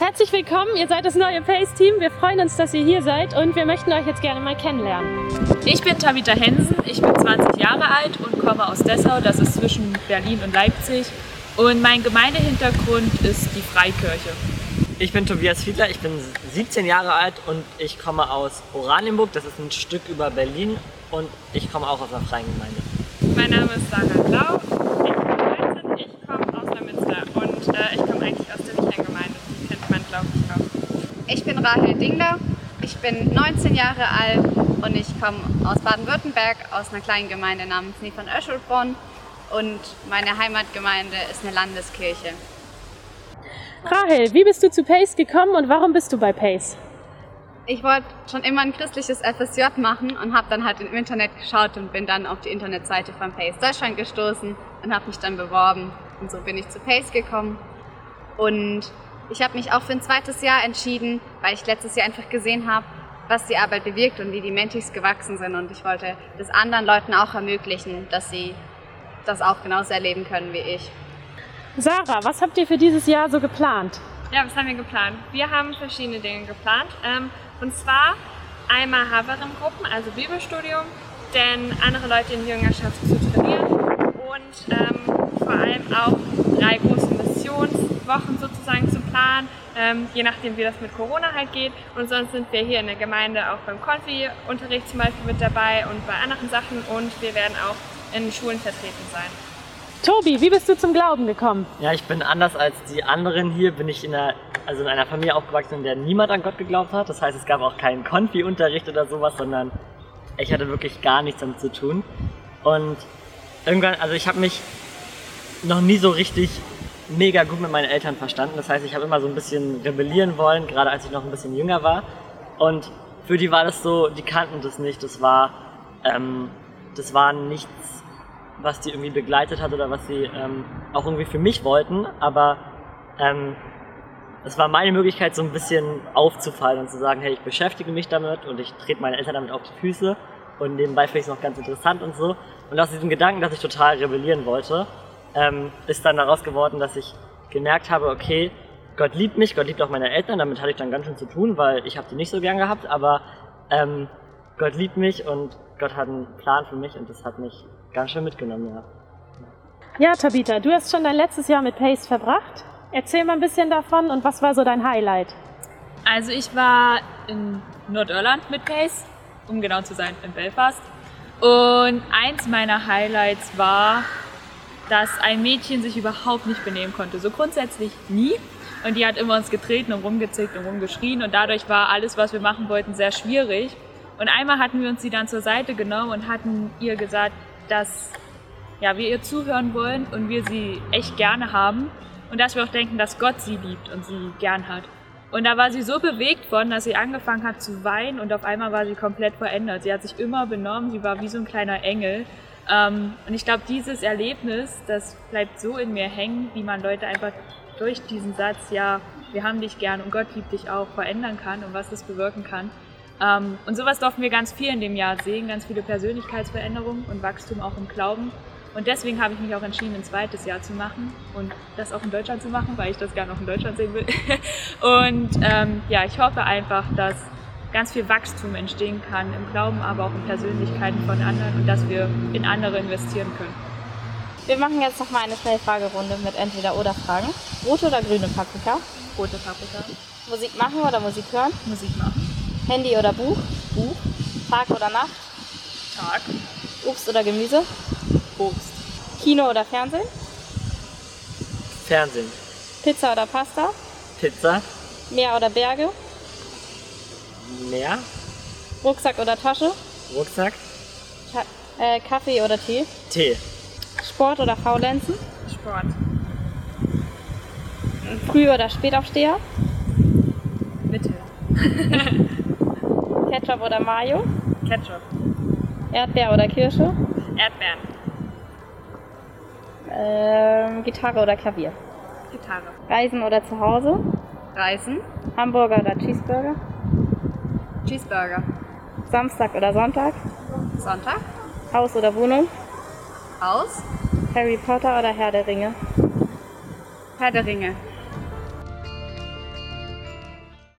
Herzlich willkommen, ihr seid das neue Pace-Team. Wir freuen uns, dass ihr hier seid und wir möchten euch jetzt gerne mal kennenlernen. Ich bin Tabitha Hensen, ich bin 20 Jahre alt und komme aus Dessau, das ist zwischen Berlin und Leipzig. Und mein Gemeindehintergrund ist die Freikirche. Ich bin Tobias Fiedler, ich bin 17 Jahre alt und ich komme aus Oranienburg, das ist ein Stück über Berlin und ich komme auch aus einer freien Gemeinde. Mein Name ist Sarah Blau, ich bin 19, ich komme aus Neumünster und äh, ich komme eigentlich aus der Lichtengemeinde, die kennt man glaube ich auch. Ich bin Rahel Dingler, ich bin 19 Jahre alt und ich komme aus Baden-Württemberg, aus einer kleinen Gemeinde namens Niefern-Öschelbronn und meine Heimatgemeinde ist eine Landeskirche. Rahel, wie bist du zu Pace gekommen und warum bist du bei Pace? Ich wollte schon immer ein christliches FSJ machen und habe dann halt im Internet geschaut und bin dann auf die Internetseite von Pace Deutschland gestoßen und habe mich dann beworben. Und so bin ich zu Pace gekommen. Und ich habe mich auch für ein zweites Jahr entschieden, weil ich letztes Jahr einfach gesehen habe, was die Arbeit bewirkt und wie die Mentis gewachsen sind. Und ich wollte das anderen Leuten auch ermöglichen, dass sie das auch genauso erleben können wie ich. Sarah, was habt ihr für dieses Jahr so geplant? Ja, was haben wir geplant? Wir haben verschiedene Dinge geplant. Ähm, und zwar einmal Haverim-Gruppen, also Bibelstudium, denn andere Leute in Jüngerschaft zu trainieren planen, ähm, je nachdem wie das mit Corona halt geht. Und sonst sind wir hier in der Gemeinde auch beim Konfi-Unterricht zum Beispiel mit dabei und bei anderen Sachen und wir werden auch in Schulen vertreten sein. Tobi, wie bist du zum Glauben gekommen? Ja, ich bin anders als die anderen hier, bin ich in einer, also in einer Familie aufgewachsen, in der niemand an Gott geglaubt hat. Das heißt, es gab auch keinen Konfi-Unterricht oder sowas, sondern ich hatte wirklich gar nichts damit zu tun. Und irgendwann, also ich habe mich noch nie so richtig mega gut mit meinen Eltern verstanden. Das heißt, ich habe immer so ein bisschen rebellieren wollen, gerade als ich noch ein bisschen jünger war. Und für die war das so, die kannten das nicht. Das war, ähm, das war nichts was die irgendwie begleitet hat oder was sie ähm, auch irgendwie für mich wollten, aber ähm, es war meine Möglichkeit, so ein bisschen aufzufallen und zu sagen, hey, ich beschäftige mich damit und ich trete meine Eltern damit auf die Füße und nebenbei finde ich es noch ganz interessant und so. Und aus diesem Gedanken, dass ich total rebellieren wollte, ähm, ist dann daraus geworden, dass ich gemerkt habe, okay, Gott liebt mich, Gott liebt auch meine Eltern, damit hatte ich dann ganz schön zu tun, weil ich habe die nicht so gern gehabt, aber ähm, Gott liebt mich und Gott hat einen Plan für mich und das hat mich ganz schön mitgenommen, ja. Ja, Tabitha, du hast schon dein letztes Jahr mit Pace verbracht. Erzähl mal ein bisschen davon und was war so dein Highlight? Also ich war in Nordirland mit Pace, um genau zu sein, in Belfast. Und eins meiner Highlights war, dass ein Mädchen sich überhaupt nicht benehmen konnte. So grundsätzlich nie. Und die hat immer uns getreten und rumgezickt und rumgeschrien. Und dadurch war alles, was wir machen wollten, sehr schwierig. Und einmal hatten wir uns sie dann zur Seite genommen und hatten ihr gesagt, dass ja, wir ihr zuhören wollen und wir sie echt gerne haben und dass wir auch denken, dass Gott sie liebt und sie gern hat. Und da war sie so bewegt von, dass sie angefangen hat zu weinen und auf einmal war sie komplett verändert. Sie hat sich immer benommen, sie war wie so ein kleiner Engel. Ähm, und ich glaube, dieses Erlebnis, das bleibt so in mir hängen, wie man Leute einfach durch diesen Satz, ja, wir haben dich gern und Gott liebt dich auch, verändern kann und was das bewirken kann. Ähm, und sowas durften wir ganz viel in dem Jahr sehen, ganz viele Persönlichkeitsveränderungen und Wachstum auch im Glauben. Und deswegen habe ich mich auch entschieden, ein zweites Jahr zu machen und das auch in Deutschland zu machen, weil ich das gerne auch in Deutschland sehen will. und ähm, ja, ich hoffe einfach, dass ganz viel Wachstum entstehen kann im Glauben, aber auch in Persönlichkeiten von anderen und dass wir in andere investieren können. Wir machen jetzt noch mal eine Schnellfragerunde mit Entweder-Oder-Fragen. Rote oder grüne Paprika? Rote Paprika. Musik machen oder Musik hören? Musik machen. Handy oder Buch? Buch. Tag oder Nacht? Tag. Obst oder Gemüse? Obst. Kino oder Fernsehen? Fernsehen. Pizza oder Pasta? Pizza. Meer oder Berge? Meer. Rucksack oder Tasche? Rucksack. Ka äh, Kaffee oder Tee? Tee. Sport oder Faulenzen? Sport. Früh- oder Spätaufsteher? Mitte. Ketchup oder Mayo? Ketchup. Erdbeer oder Kirsche? Erdbeeren. Ähm, Gitarre oder Klavier? Gitarre. Reisen oder zu Hause? Reisen, Hamburger oder Cheeseburger? Cheeseburger, Samstag oder Sonntag? Sonntag, Haus oder Wohnung? Haus, Harry Potter oder Herr der Ringe? Herr der Ringe,